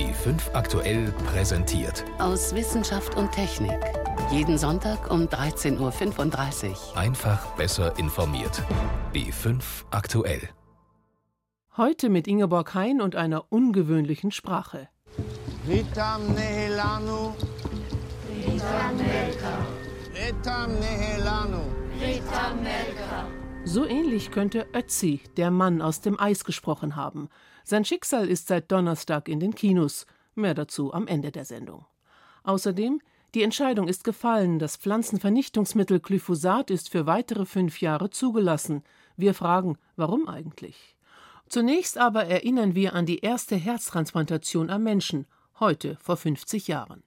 B5 aktuell präsentiert. Aus Wissenschaft und Technik. Jeden Sonntag um 13.35 Uhr. Einfach besser informiert. B5 aktuell. Heute mit Ingeborg Hein und einer ungewöhnlichen Sprache. Ritam nehelanu. Ritam melka. Ritam nehelanu. Ritam melka. So ähnlich könnte Ötzi, der Mann aus dem Eis, gesprochen haben. Sein Schicksal ist seit Donnerstag in den Kinos. Mehr dazu am Ende der Sendung. Außerdem, die Entscheidung ist gefallen, das Pflanzenvernichtungsmittel Glyphosat ist für weitere fünf Jahre zugelassen. Wir fragen, warum eigentlich? Zunächst aber erinnern wir an die erste Herztransplantation am Menschen, heute vor 50 Jahren.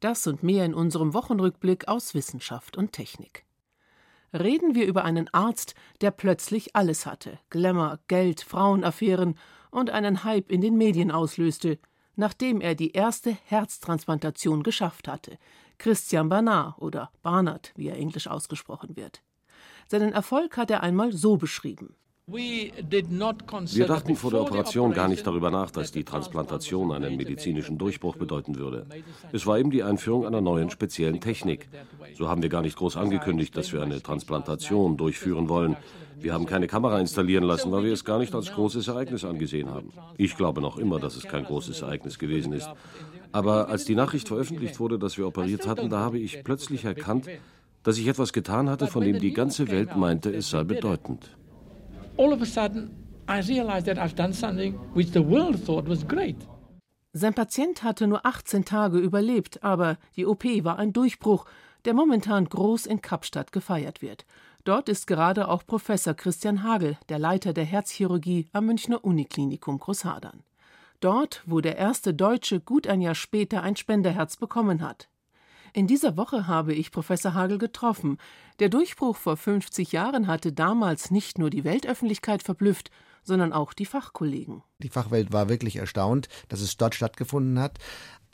Das und mehr in unserem Wochenrückblick aus Wissenschaft und Technik reden wir über einen Arzt, der plötzlich alles hatte: Glamour, Geld, Frauenaffären und einen Hype in den Medien auslöste, nachdem er die erste Herztransplantation geschafft hatte. Christian Barnard oder Barnard, wie er englisch ausgesprochen wird. Seinen Erfolg hat er einmal so beschrieben. Wir dachten vor der Operation gar nicht darüber nach, dass die Transplantation einen medizinischen Durchbruch bedeuten würde. Es war eben die Einführung einer neuen speziellen Technik. So haben wir gar nicht groß angekündigt, dass wir eine Transplantation durchführen wollen. Wir haben keine Kamera installieren lassen, weil wir es gar nicht als großes Ereignis angesehen haben. Ich glaube noch immer, dass es kein großes Ereignis gewesen ist. Aber als die Nachricht veröffentlicht wurde, dass wir operiert hatten, da habe ich plötzlich erkannt, dass ich etwas getan hatte, von dem die ganze Welt meinte, es sei bedeutend all of a sudden I realized that I've done something which the world thought was great. Sein Patient hatte nur 18 Tage überlebt, aber die OP war ein Durchbruch, der momentan groß in Kapstadt gefeiert wird. Dort ist gerade auch Professor Christian Hagel, der Leiter der Herzchirurgie am Münchner Uniklinikum Großhadern. Dort, wo der erste Deutsche gut ein Jahr später ein Spenderherz bekommen hat. In dieser Woche habe ich Professor Hagel getroffen. Der Durchbruch vor 50 Jahren hatte damals nicht nur die Weltöffentlichkeit verblüfft, sondern auch die Fachkollegen. Die Fachwelt war wirklich erstaunt, dass es dort stattgefunden hat.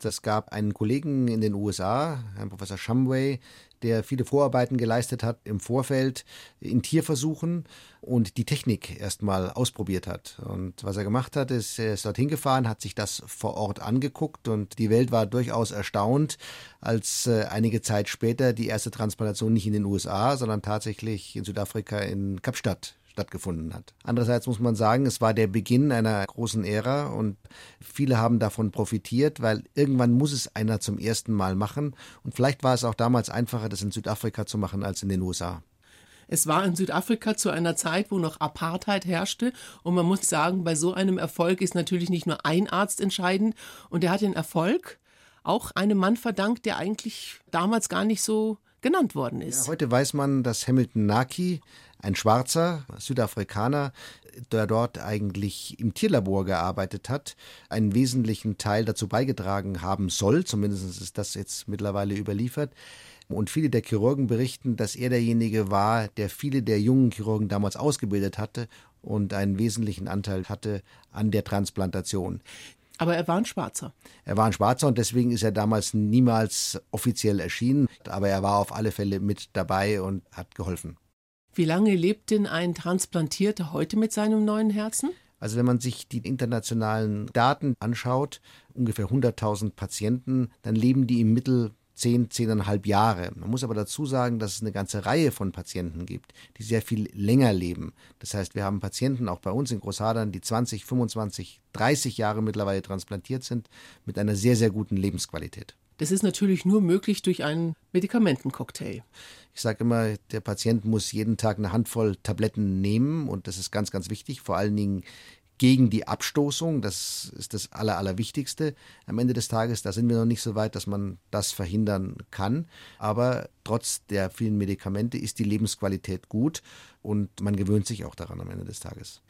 Es gab einen Kollegen in den USA, Herrn Professor Shumway, der viele Vorarbeiten geleistet hat im Vorfeld in Tierversuchen und die Technik erstmal ausprobiert hat. Und was er gemacht hat, ist, er ist dorthin gefahren, hat sich das vor Ort angeguckt und die Welt war durchaus erstaunt, als äh, einige Zeit später die erste Transplantation nicht in den USA, sondern tatsächlich in Südafrika in Kapstadt stattgefunden hat. Andererseits muss man sagen, es war der Beginn einer großen Ära und viele haben davon profitiert, weil irgendwann muss es einer zum ersten Mal machen und vielleicht war es auch damals einfacher, das in Südafrika zu machen als in den USA. Es war in Südafrika zu einer Zeit, wo noch Apartheid herrschte. Und man muss sagen, bei so einem Erfolg ist natürlich nicht nur ein Arzt entscheidend. Und er hat den Erfolg auch einem Mann verdankt, der eigentlich damals gar nicht so genannt worden ist. Ja, heute weiß man, dass Hamilton Naki, ein schwarzer Südafrikaner, der dort eigentlich im Tierlabor gearbeitet hat, einen wesentlichen Teil dazu beigetragen haben soll, zumindest ist das jetzt mittlerweile überliefert. Und viele der Chirurgen berichten, dass er derjenige war, der viele der jungen Chirurgen damals ausgebildet hatte und einen wesentlichen Anteil hatte an der Transplantation. Aber er war ein Schwarzer. Er war ein Schwarzer und deswegen ist er damals niemals offiziell erschienen. Aber er war auf alle Fälle mit dabei und hat geholfen. Wie lange lebt denn ein Transplantierter heute mit seinem neuen Herzen? Also wenn man sich die internationalen Daten anschaut, ungefähr 100.000 Patienten, dann leben die im Mittel zehn, zehneinhalb Jahre. Man muss aber dazu sagen, dass es eine ganze Reihe von Patienten gibt, die sehr viel länger leben. Das heißt, wir haben Patienten auch bei uns in Großhadern, die 20, 25, 30 Jahre mittlerweile transplantiert sind, mit einer sehr, sehr guten Lebensqualität. Das ist natürlich nur möglich durch einen Medikamentencocktail. Ich sage immer, der Patient muss jeden Tag eine Handvoll Tabletten nehmen und das ist ganz, ganz wichtig, vor allen Dingen gegen die Abstoßung. Das ist das Aller, Allerwichtigste am Ende des Tages. Da sind wir noch nicht so weit, dass man das verhindern kann. Aber trotz der vielen Medikamente ist die Lebensqualität gut und man gewöhnt sich auch daran am Ende des Tages.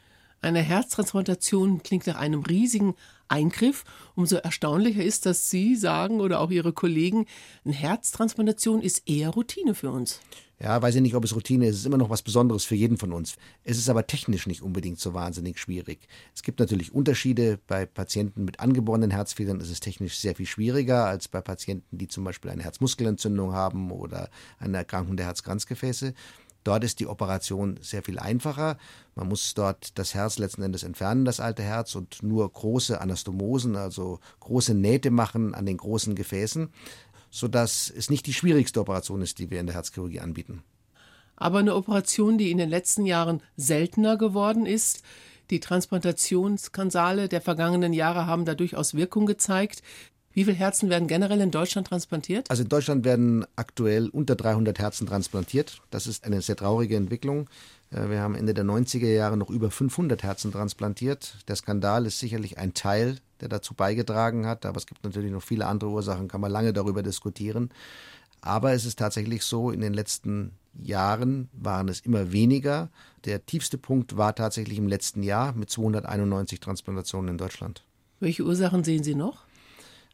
Eine Herztransplantation klingt nach einem riesigen Eingriff. Umso erstaunlicher ist, dass Sie sagen oder auch Ihre Kollegen, eine Herztransplantation ist eher Routine für uns. Ja, weiß ich nicht, ob es Routine ist. Es ist immer noch was Besonderes für jeden von uns. Es ist aber technisch nicht unbedingt so wahnsinnig schwierig. Es gibt natürlich Unterschiede. Bei Patienten mit angeborenen Herzfehlern ist es technisch sehr viel schwieriger als bei Patienten, die zum Beispiel eine Herzmuskelentzündung haben oder eine Erkrankung der Herzkranzgefäße. Dort ist die Operation sehr viel einfacher. Man muss dort das Herz letzten Endes entfernen, das alte Herz, und nur große Anastomosen, also große Nähte machen an den großen Gefäßen, sodass es nicht die schwierigste Operation ist, die wir in der Herzchirurgie anbieten. Aber eine Operation, die in den letzten Jahren seltener geworden ist, die Transplantationsskandale der vergangenen Jahre haben da durchaus Wirkung gezeigt. Wie viele Herzen werden generell in Deutschland transplantiert? Also in Deutschland werden aktuell unter 300 Herzen transplantiert. Das ist eine sehr traurige Entwicklung. Äh, wir haben Ende der 90er Jahre noch über 500 Herzen transplantiert. Der Skandal ist sicherlich ein Teil, der dazu beigetragen hat, aber es gibt natürlich noch viele andere Ursachen, kann man lange darüber diskutieren. Aber es ist tatsächlich so, in den letzten Jahren waren es immer weniger. Der tiefste Punkt war tatsächlich im letzten Jahr mit 291 Transplantationen in Deutschland. Welche Ursachen sehen Sie noch?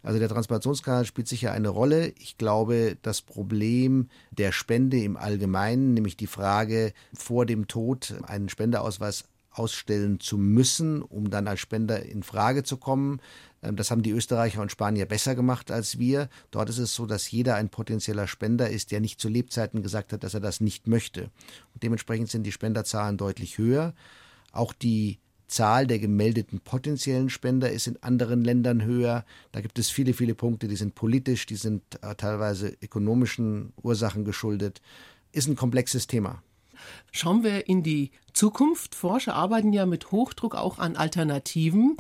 Also der Transplantationskanal spielt sicher eine Rolle. Ich glaube, das Problem der Spende im Allgemeinen, nämlich die Frage, vor dem Tod einen Spendeausweis ausstellen zu müssen, um dann als Spender in Frage zu kommen. Ähm, das haben die Österreicher und Spanier besser gemacht als wir. Dort ist es so, dass jeder ein potenzieller Spender ist, der nicht zu Lebzeiten gesagt hat, dass er das nicht möchte. Und dementsprechend sind die Spenderzahlen deutlich höher. Auch die Zahl der gemeldeten potenziellen Spender ist in anderen Ländern höher. Da gibt es viele, viele Punkte, die sind politisch, die sind äh, teilweise ökonomischen Ursachen geschuldet. Ist ein komplexes Thema. Schauen wir in die Zukunft. Forscher arbeiten ja mit Hochdruck auch an Alternativen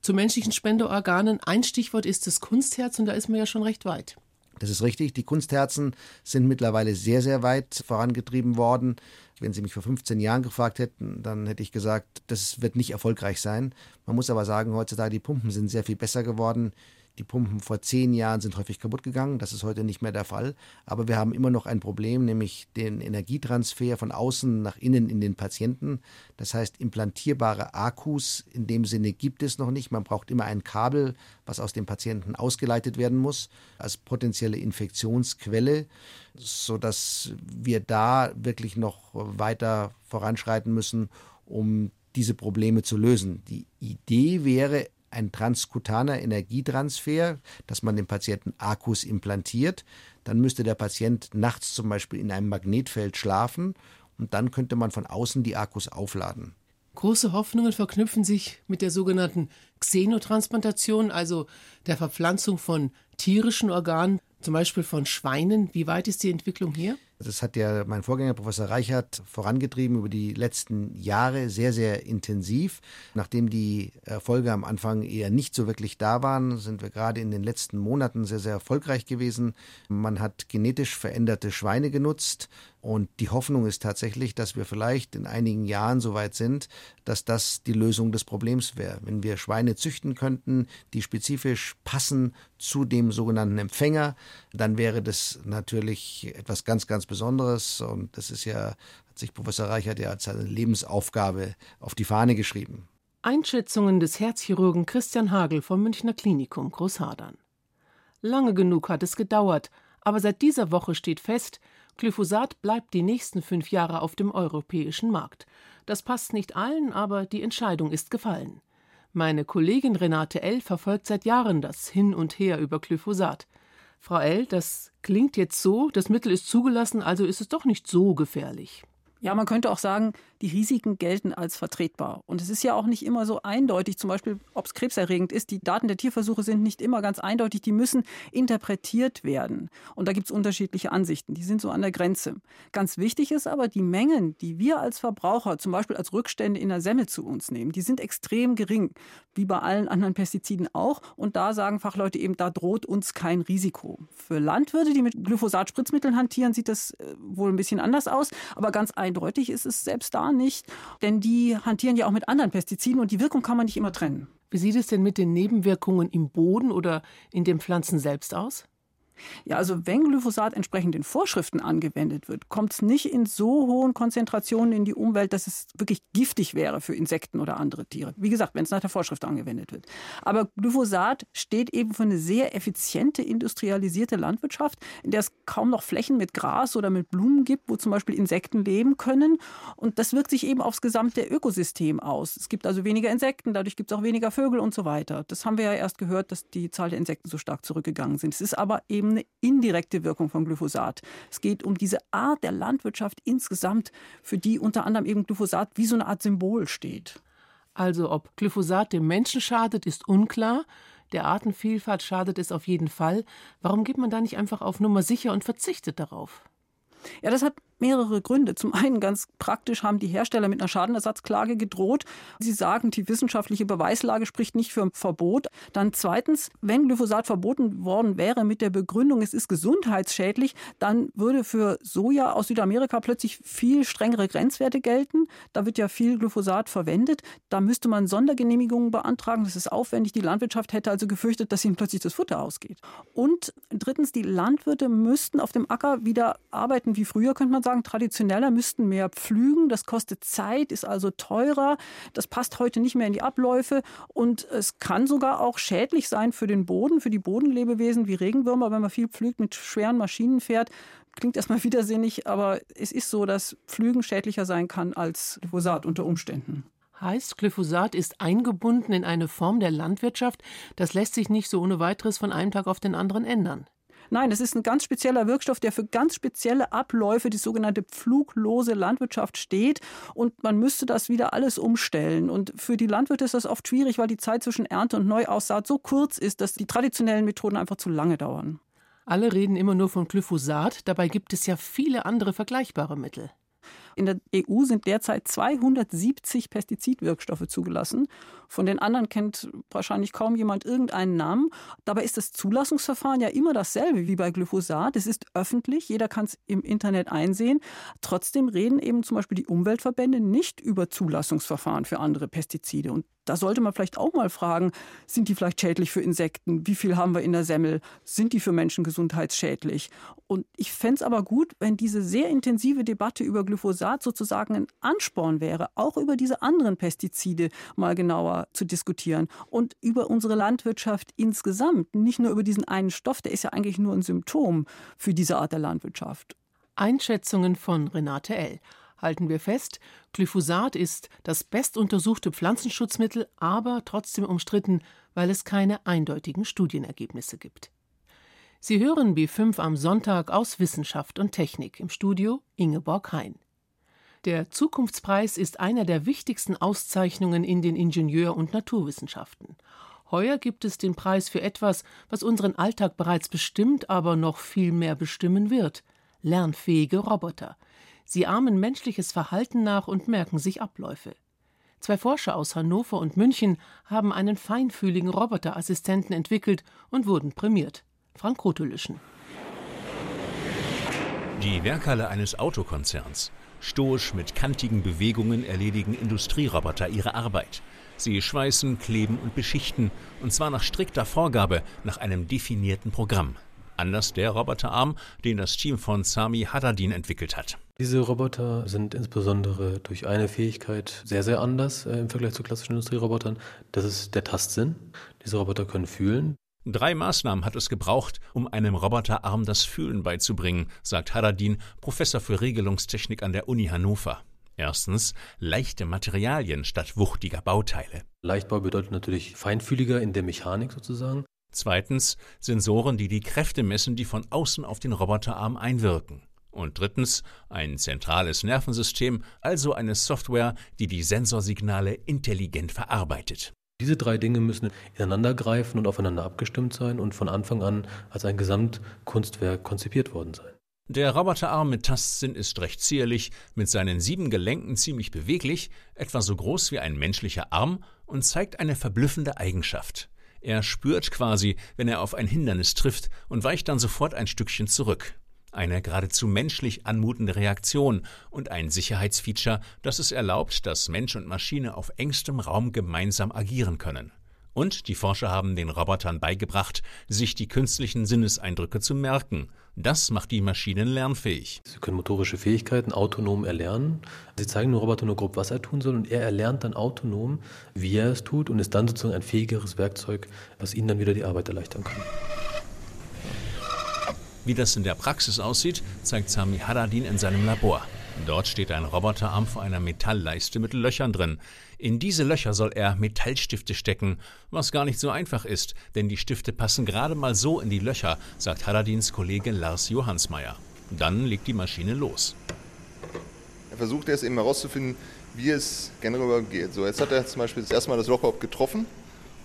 zu menschlichen Spendeorganen. Ein Stichwort ist das Kunstherz und da ist man ja schon recht weit. Das ist richtig. Die Kunstherzen sind mittlerweile sehr, sehr weit vorangetrieben worden. Wenn Sie mich vor 15 Jahren gefragt hätten, dann hätte ich gesagt, das wird nicht erfolgreich sein. Man muss aber sagen, heutzutage die Pumpen sind sehr viel besser geworden. Die Pumpen vor zehn Jahren sind häufig kaputt gegangen. Das ist heute nicht mehr der Fall. Aber wir haben immer noch ein Problem, nämlich den Energietransfer von außen nach innen in den Patienten. Das heißt, implantierbare Akkus in dem Sinne gibt es noch nicht. Man braucht immer ein Kabel, was aus dem Patienten ausgeleitet werden muss, als potenzielle Infektionsquelle, sodass wir da wirklich noch weiter voranschreiten müssen, um diese Probleme zu lösen. Die Idee wäre, ein transkutaner Energietransfer, dass man dem Patienten Akkus implantiert. Dann müsste der Patient nachts zum Beispiel in einem Magnetfeld schlafen und dann könnte man von außen die Akkus aufladen. Große Hoffnungen verknüpfen sich mit der sogenannten Xenotransplantation, also der Verpflanzung von tierischen Organen, zum Beispiel von Schweinen. Wie weit ist die Entwicklung hier? Das hat ja mein Vorgänger Professor Reichert vorangetrieben über die letzten Jahre sehr, sehr intensiv. Nachdem die Erfolge am Anfang eher nicht so wirklich da waren, sind wir gerade in den letzten Monaten sehr, sehr erfolgreich gewesen. Man hat genetisch veränderte Schweine genutzt und die Hoffnung ist tatsächlich, dass wir vielleicht in einigen Jahren so weit sind, dass das die Lösung des Problems wäre. Wenn wir Schweine züchten könnten, die spezifisch passen zu dem sogenannten Empfänger, dann wäre das natürlich etwas ganz, ganz Besonderes. Und das ist ja, hat sich Professor Reichert ja als seine Lebensaufgabe auf die Fahne geschrieben. Einschätzungen des Herzchirurgen Christian Hagel vom Münchner Klinikum Großhadern. Lange genug hat es gedauert, aber seit dieser Woche steht fest, Glyphosat bleibt die nächsten fünf Jahre auf dem europäischen Markt. Das passt nicht allen, aber die Entscheidung ist gefallen. Meine Kollegin Renate L. verfolgt seit Jahren das Hin und Her über Glyphosat. Frau L., das klingt jetzt so, das Mittel ist zugelassen, also ist es doch nicht so gefährlich. Ja, man könnte auch sagen, die Risiken gelten als vertretbar. Und es ist ja auch nicht immer so eindeutig, zum Beispiel, ob es krebserregend ist. Die Daten der Tierversuche sind nicht immer ganz eindeutig, die müssen interpretiert werden. Und da gibt es unterschiedliche Ansichten, die sind so an der Grenze. Ganz wichtig ist aber, die Mengen, die wir als Verbraucher zum Beispiel als Rückstände in der Semmel zu uns nehmen, die sind extrem gering, wie bei allen anderen Pestiziden auch. Und da sagen Fachleute eben, da droht uns kein Risiko. Für Landwirte, die mit Glyphosat-Spritzmitteln hantieren, sieht das äh, wohl ein bisschen anders aus. Aber ganz ist es selbst da nicht, denn die hantieren ja auch mit anderen Pestiziden und die Wirkung kann man nicht immer trennen. Wie sieht es denn mit den Nebenwirkungen im Boden oder in den Pflanzen selbst aus? Ja, also wenn Glyphosat entsprechend in Vorschriften angewendet wird, kommt es nicht in so hohen Konzentrationen in die Umwelt, dass es wirklich giftig wäre für Insekten oder andere Tiere. Wie gesagt, wenn es nach der Vorschrift angewendet wird. Aber Glyphosat steht eben für eine sehr effiziente industrialisierte Landwirtschaft, in der es kaum noch Flächen mit Gras oder mit Blumen gibt, wo zum Beispiel Insekten leben können. Und das wirkt sich eben aufs gesamte Ökosystem aus. Es gibt also weniger Insekten, dadurch gibt es auch weniger Vögel und so weiter. Das haben wir ja erst gehört, dass die Zahl der Insekten so stark zurückgegangen sind. Es ist aber eben eben eine indirekte Wirkung von Glyphosat. Es geht um diese Art der Landwirtschaft insgesamt, für die unter anderem eben Glyphosat wie so eine Art Symbol steht. Also ob Glyphosat dem Menschen schadet, ist unklar. Der Artenvielfalt schadet es auf jeden Fall. Warum geht man da nicht einfach auf Nummer sicher und verzichtet darauf? Ja, das hat mehrere Gründe. Zum einen ganz praktisch haben die Hersteller mit einer Schadenersatzklage gedroht. Sie sagen, die wissenschaftliche Beweislage spricht nicht für ein Verbot. Dann zweitens, wenn Glyphosat verboten worden wäre mit der Begründung, es ist gesundheitsschädlich, dann würde für Soja aus Südamerika plötzlich viel strengere Grenzwerte gelten. Da wird ja viel Glyphosat verwendet. Da müsste man Sondergenehmigungen beantragen. Das ist aufwendig. Die Landwirtschaft hätte also gefürchtet, dass ihnen plötzlich das Futter ausgeht. Und drittens, die Landwirte müssten auf dem Acker wieder arbeiten wie früher, könnte man sagen sagen, traditioneller müssten mehr pflügen. Das kostet Zeit, ist also teurer. Das passt heute nicht mehr in die Abläufe. Und es kann sogar auch schädlich sein für den Boden, für die Bodenlebewesen wie Regenwürmer, wenn man viel pflügt, mit schweren Maschinen fährt. Klingt erstmal widersinnig, aber es ist so, dass Pflügen schädlicher sein kann als Glyphosat unter Umständen. Heißt, Glyphosat ist eingebunden in eine Form der Landwirtschaft. Das lässt sich nicht so ohne weiteres von einem Tag auf den anderen ändern. Nein, es ist ein ganz spezieller Wirkstoff, der für ganz spezielle Abläufe, die sogenannte pfluglose Landwirtschaft steht. Und man müsste das wieder alles umstellen. Und für die Landwirte ist das oft schwierig, weil die Zeit zwischen Ernte und Neuaussaat so kurz ist, dass die traditionellen Methoden einfach zu lange dauern. Alle reden immer nur von Glyphosat, dabei gibt es ja viele andere vergleichbare Mittel. In der EU sind derzeit 270 Pestizidwirkstoffe zugelassen. Von den anderen kennt wahrscheinlich kaum jemand irgendeinen Namen. Dabei ist das Zulassungsverfahren ja immer dasselbe wie bei Glyphosat. Es ist öffentlich, jeder kann es im Internet einsehen. Trotzdem reden eben zum Beispiel die Umweltverbände nicht über Zulassungsverfahren für andere Pestizide. Und da sollte man vielleicht auch mal fragen, sind die vielleicht schädlich für Insekten? Wie viel haben wir in der Semmel? Sind die für Menschen gesundheitsschädlich? Und ich fände es aber gut, wenn diese sehr intensive Debatte über Glyphosat sozusagen ein Ansporn wäre, auch über diese anderen Pestizide mal genauer zu diskutieren und über unsere Landwirtschaft insgesamt, nicht nur über diesen einen Stoff, der ist ja eigentlich nur ein Symptom für diese Art der Landwirtschaft. Einschätzungen von Renate L. Halten wir fest, Glyphosat ist das bestuntersuchte Pflanzenschutzmittel, aber trotzdem umstritten, weil es keine eindeutigen Studienergebnisse gibt. Sie hören B5 am Sonntag aus Wissenschaft und Technik im Studio Ingeborg Hein. Der Zukunftspreis ist einer der wichtigsten Auszeichnungen in den Ingenieur- und Naturwissenschaften. Heuer gibt es den Preis für etwas, was unseren Alltag bereits bestimmt, aber noch viel mehr bestimmen wird lernfähige Roboter. Sie ahmen menschliches Verhalten nach und merken sich Abläufe. Zwei Forscher aus Hannover und München haben einen feinfühligen Roboterassistenten entwickelt und wurden prämiert. Frank Kotulischen. Die Werkhalle eines Autokonzerns. Stoisch mit kantigen Bewegungen erledigen Industrieroboter ihre Arbeit. Sie schweißen, kleben und beschichten, und zwar nach strikter Vorgabe, nach einem definierten Programm. Anders der Roboterarm, den das Team von Sami Haddadin entwickelt hat. Diese Roboter sind insbesondere durch eine Fähigkeit sehr, sehr anders äh, im Vergleich zu klassischen Industrierobotern. Das ist der Tastsinn. Diese Roboter können fühlen. Drei Maßnahmen hat es gebraucht, um einem Roboterarm das Fühlen beizubringen, sagt Haddadin, Professor für Regelungstechnik an der Uni Hannover. Erstens leichte Materialien statt wuchtiger Bauteile. Leichtbau bedeutet natürlich feinfühliger in der Mechanik sozusagen. Zweitens Sensoren, die die Kräfte messen, die von außen auf den Roboterarm einwirken. Und drittens ein zentrales Nervensystem, also eine Software, die die Sensorsignale intelligent verarbeitet. Diese drei Dinge müssen ineinandergreifen und aufeinander abgestimmt sein und von Anfang an als ein Gesamtkunstwerk konzipiert worden sein. Der Roboterarm mit Tastsinn ist recht zierlich, mit seinen sieben Gelenken ziemlich beweglich, etwa so groß wie ein menschlicher Arm und zeigt eine verblüffende Eigenschaft. Er spürt quasi, wenn er auf ein Hindernis trifft und weicht dann sofort ein Stückchen zurück. Eine geradezu menschlich anmutende Reaktion und ein Sicherheitsfeature, das es erlaubt, dass Mensch und Maschine auf engstem Raum gemeinsam agieren können. Und die Forscher haben den Robotern beigebracht, sich die künstlichen Sinneseindrücke zu merken. Das macht die Maschinen lernfähig. Sie können motorische Fähigkeiten autonom erlernen. Sie zeigen dem Roboter nur grob, was er tun soll, und er erlernt dann autonom, wie er es tut, und ist dann sozusagen ein fähigeres Werkzeug, was ihnen dann wieder die Arbeit erleichtern kann. Wie das in der Praxis aussieht, zeigt Sami Haddadin in seinem Labor. Dort steht ein Roboterarm vor einer Metallleiste mit Löchern drin. In diese Löcher soll er Metallstifte stecken, was gar nicht so einfach ist, denn die Stifte passen gerade mal so in die Löcher, sagt Haradins Kollege Lars Johansmeier. Dann legt die Maschine los. Er versucht erst eben herauszufinden, wie es generell geht. So, jetzt hat er zum Beispiel das erste Mal das Loch überhaupt getroffen.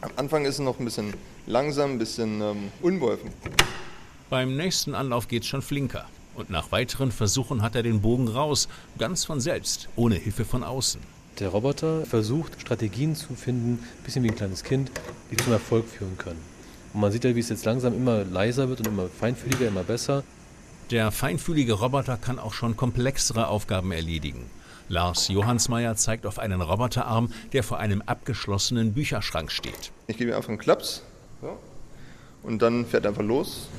Am Anfang ist es noch ein bisschen langsam, ein bisschen ähm, unbeholfen. Beim nächsten Anlauf geht es schon flinker. Und nach weiteren Versuchen hat er den Bogen raus, ganz von selbst, ohne Hilfe von außen. Der Roboter versucht Strategien zu finden, ein bisschen wie ein kleines Kind, die zum Erfolg führen können. Und man sieht ja, wie es jetzt langsam immer leiser wird und immer feinfühliger, immer besser. Der feinfühlige Roboter kann auch schon komplexere Aufgaben erledigen. Lars Johansmeier zeigt auf einen Roboterarm, der vor einem abgeschlossenen Bücherschrank steht. Ich gebe ihm einfach einen Klaps so, und dann fährt er einfach los.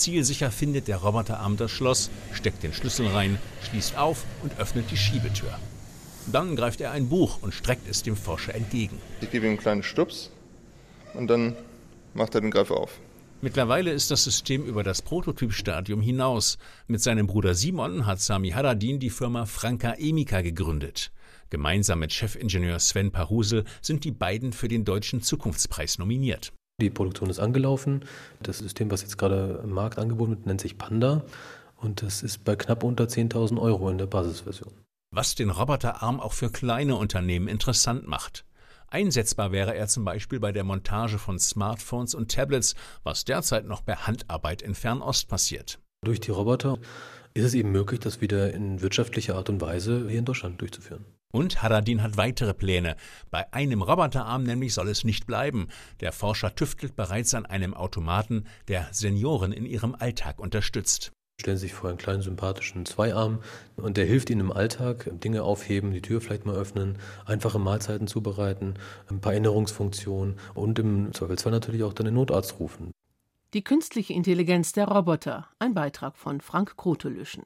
Zielsicher findet der Roboterarm das Schloss, steckt den Schlüssel rein, schließt auf und öffnet die Schiebetür. Dann greift er ein Buch und streckt es dem Forscher entgegen. Ich gebe ihm einen kleinen Stups und dann macht er den Greif auf. Mittlerweile ist das System über das Prototypstadium hinaus. Mit seinem Bruder Simon hat Sami Haddadin die Firma Franka Emika gegründet. Gemeinsam mit Chefingenieur Sven Parusel sind die beiden für den Deutschen Zukunftspreis nominiert. Die Produktion ist angelaufen. Das System, was jetzt gerade im Markt angeboten wird, nennt sich Panda. Und das ist bei knapp unter 10.000 Euro in der Basisversion. Was den Roboterarm auch für kleine Unternehmen interessant macht. Einsetzbar wäre er zum Beispiel bei der Montage von Smartphones und Tablets, was derzeit noch per Handarbeit in Fernost passiert. Durch die Roboter ist es eben möglich, das wieder in wirtschaftlicher Art und Weise hier in Deutschland durchzuführen. Und Haradin hat weitere Pläne. Bei einem Roboterarm nämlich soll es nicht bleiben. Der Forscher tüftelt bereits an einem Automaten, der Senioren in ihrem Alltag unterstützt. Stellen Sie sich vor einen kleinen sympathischen Zweiarm und der hilft Ihnen im Alltag, Dinge aufheben, die Tür vielleicht mal öffnen, einfache Mahlzeiten zubereiten, ein paar Erinnerungsfunktionen und im Zweifelsfall natürlich auch dann den Notarzt rufen. Die künstliche Intelligenz der Roboter, ein Beitrag von Frank Krotelüschen.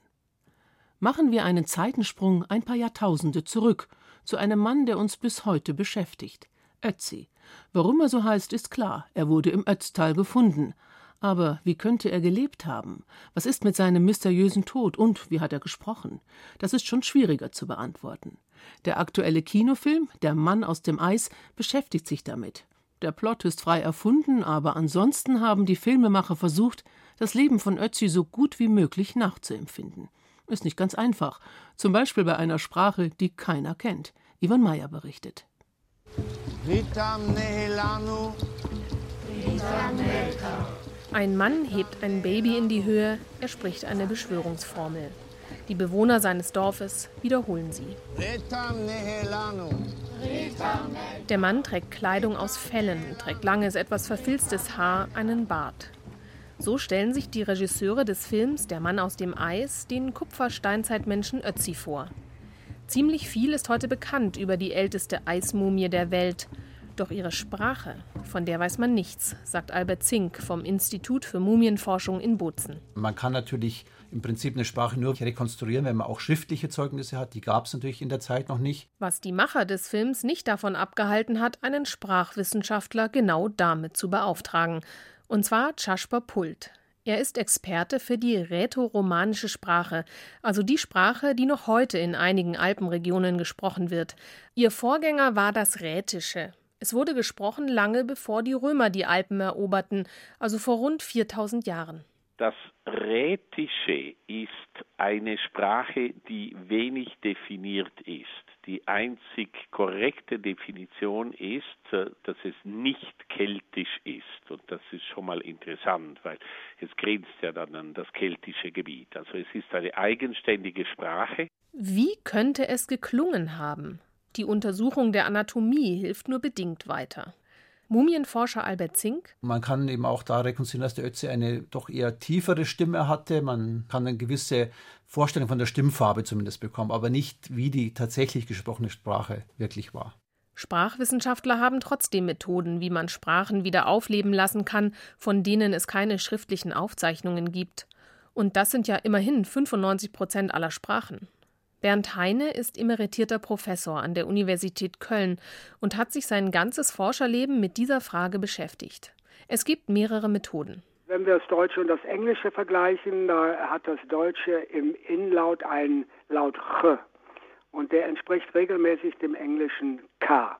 Machen wir einen Zeitensprung ein paar Jahrtausende zurück zu einem Mann, der uns bis heute beschäftigt. Ötzi. Warum er so heißt, ist klar. Er wurde im Ötztal gefunden. Aber wie könnte er gelebt haben? Was ist mit seinem mysteriösen Tod und wie hat er gesprochen? Das ist schon schwieriger zu beantworten. Der aktuelle Kinofilm Der Mann aus dem Eis beschäftigt sich damit. Der Plot ist frei erfunden, aber ansonsten haben die Filmemacher versucht, das Leben von Ötzi so gut wie möglich nachzuempfinden. Ist nicht ganz einfach. Zum Beispiel bei einer Sprache, die keiner kennt. Ivan Meyer berichtet. Ein Mann hebt ein Baby in die Höhe, er spricht eine Beschwörungsformel. Die Bewohner seines Dorfes wiederholen sie. Der Mann trägt Kleidung aus Fellen, trägt langes, etwas verfilztes Haar, einen Bart. So stellen sich die Regisseure des Films Der Mann aus dem Eis den Kupfersteinzeitmenschen Ötzi vor. Ziemlich viel ist heute bekannt über die älteste Eismumie der Welt. Doch ihre Sprache, von der weiß man nichts, sagt Albert Zink vom Institut für Mumienforschung in Bozen. Man kann natürlich im Prinzip eine Sprache nur rekonstruieren, wenn man auch schriftliche Zeugnisse hat. Die gab es natürlich in der Zeit noch nicht. Was die Macher des Films nicht davon abgehalten hat, einen Sprachwissenschaftler genau damit zu beauftragen. Und zwar Jasper Pult. Er ist Experte für die rätoromanische Sprache, also die Sprache, die noch heute in einigen Alpenregionen gesprochen wird. Ihr Vorgänger war das Rätische. Es wurde gesprochen lange bevor die Römer die Alpen eroberten, also vor rund 4000 Jahren. Das Rätische ist eine Sprache, die wenig definiert ist. Die einzig korrekte Definition ist, äh, dass es nicht keltisch ist. Und das ist schon mal interessant, weil es grenzt ja dann an das keltische Gebiet. Also es ist eine eigenständige Sprache. Wie könnte es geklungen haben? Die Untersuchung der Anatomie hilft nur bedingt weiter. Mumienforscher Albert Zink. Man kann eben auch da rekonstruieren, dass der Ötzi eine doch eher tiefere Stimme hatte. Man kann eine gewisse Vorstellung von der Stimmfarbe zumindest bekommen, aber nicht, wie die tatsächlich gesprochene Sprache wirklich war. Sprachwissenschaftler haben trotzdem Methoden, wie man Sprachen wieder aufleben lassen kann, von denen es keine schriftlichen Aufzeichnungen gibt. Und das sind ja immerhin 95 Prozent aller Sprachen. Bernd Heine ist emeritierter Professor an der Universität Köln und hat sich sein ganzes Forscherleben mit dieser Frage beschäftigt. Es gibt mehrere Methoden. Wenn wir das Deutsche und das Englische vergleichen, da hat das Deutsche im Inlaut einen Laut Ch und der entspricht regelmäßig dem englischen K.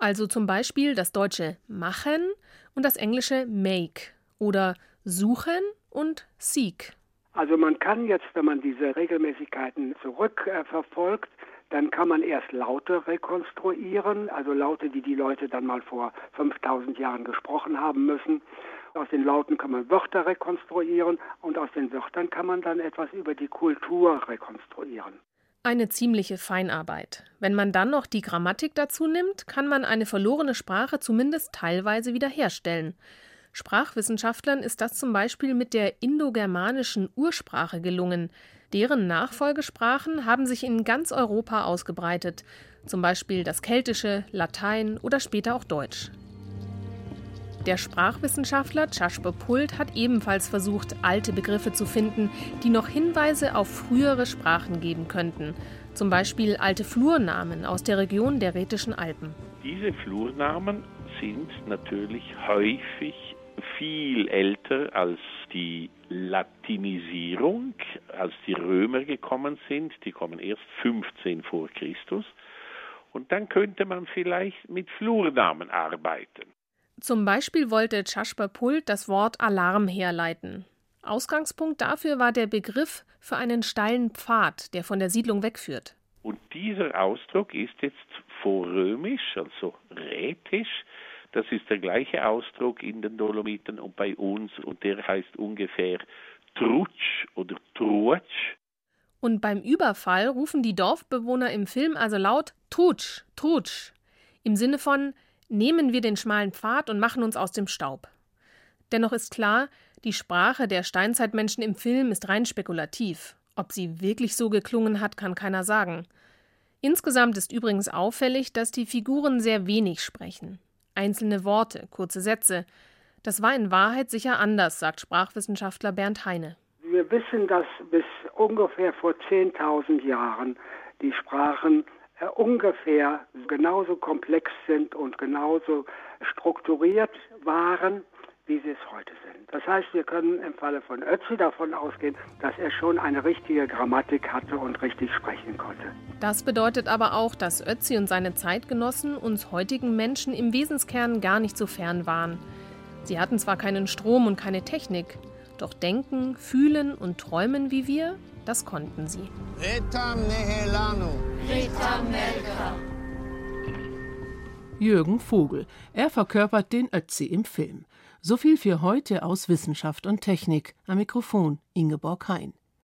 Also zum Beispiel das deutsche machen und das englische make oder suchen und seek. Also man kann jetzt, wenn man diese Regelmäßigkeiten zurückverfolgt, äh, dann kann man erst Laute rekonstruieren, also Laute, die die Leute dann mal vor 5000 Jahren gesprochen haben müssen. Aus den Lauten kann man Wörter rekonstruieren und aus den Wörtern kann man dann etwas über die Kultur rekonstruieren. Eine ziemliche Feinarbeit. Wenn man dann noch die Grammatik dazu nimmt, kann man eine verlorene Sprache zumindest teilweise wiederherstellen. Sprachwissenschaftlern ist das zum Beispiel mit der indogermanischen Ursprache gelungen. Deren Nachfolgesprachen haben sich in ganz Europa ausgebreitet, zum Beispiel das Keltische, Latein oder später auch Deutsch. Der Sprachwissenschaftler Chashpe Pult hat ebenfalls versucht, alte Begriffe zu finden, die noch Hinweise auf frühere Sprachen geben könnten. Zum Beispiel alte Flurnamen aus der Region der Rätischen Alpen. Diese Flurnamen sind natürlich häufig viel älter als die Latinisierung, als die Römer gekommen sind. Die kommen erst 15 vor Christus. Und dann könnte man vielleicht mit Flurnamen arbeiten. Zum Beispiel wollte Chashpa Pult das Wort Alarm herleiten. Ausgangspunkt dafür war der Begriff für einen steilen Pfad, der von der Siedlung wegführt. Und dieser Ausdruck ist jetzt vorrömisch, also rätisch, das ist der gleiche Ausdruck in den Dolomiten und bei uns und der heißt ungefähr Trutsch oder Truatsch. Und beim Überfall rufen die Dorfbewohner im Film also laut Trutsch, Trutsch. Im Sinne von nehmen wir den schmalen Pfad und machen uns aus dem Staub. Dennoch ist klar, die Sprache der Steinzeitmenschen im Film ist rein spekulativ. Ob sie wirklich so geklungen hat, kann keiner sagen. Insgesamt ist übrigens auffällig, dass die Figuren sehr wenig sprechen einzelne Worte, kurze Sätze. Das war in Wahrheit sicher anders, sagt Sprachwissenschaftler Bernd Heine. Wir wissen, dass bis ungefähr vor 10.000 Jahren die Sprachen äh, ungefähr genauso komplex sind und genauso strukturiert waren wie sie es heute sind. Das heißt, wir können im Falle von Ötzi davon ausgehen, dass er schon eine richtige Grammatik hatte und richtig sprechen konnte. Das bedeutet aber auch, dass Ötzi und seine Zeitgenossen uns heutigen Menschen im Wesenskern gar nicht so fern waren. Sie hatten zwar keinen Strom und keine Technik, doch denken, fühlen und träumen wie wir, das konnten sie. Retam nehelanu. Retam melka. Jürgen Vogel. Er verkörpert den Ötzi im Film. So viel für heute aus Wissenschaft und Technik. Am Mikrofon Ingeborg Hein.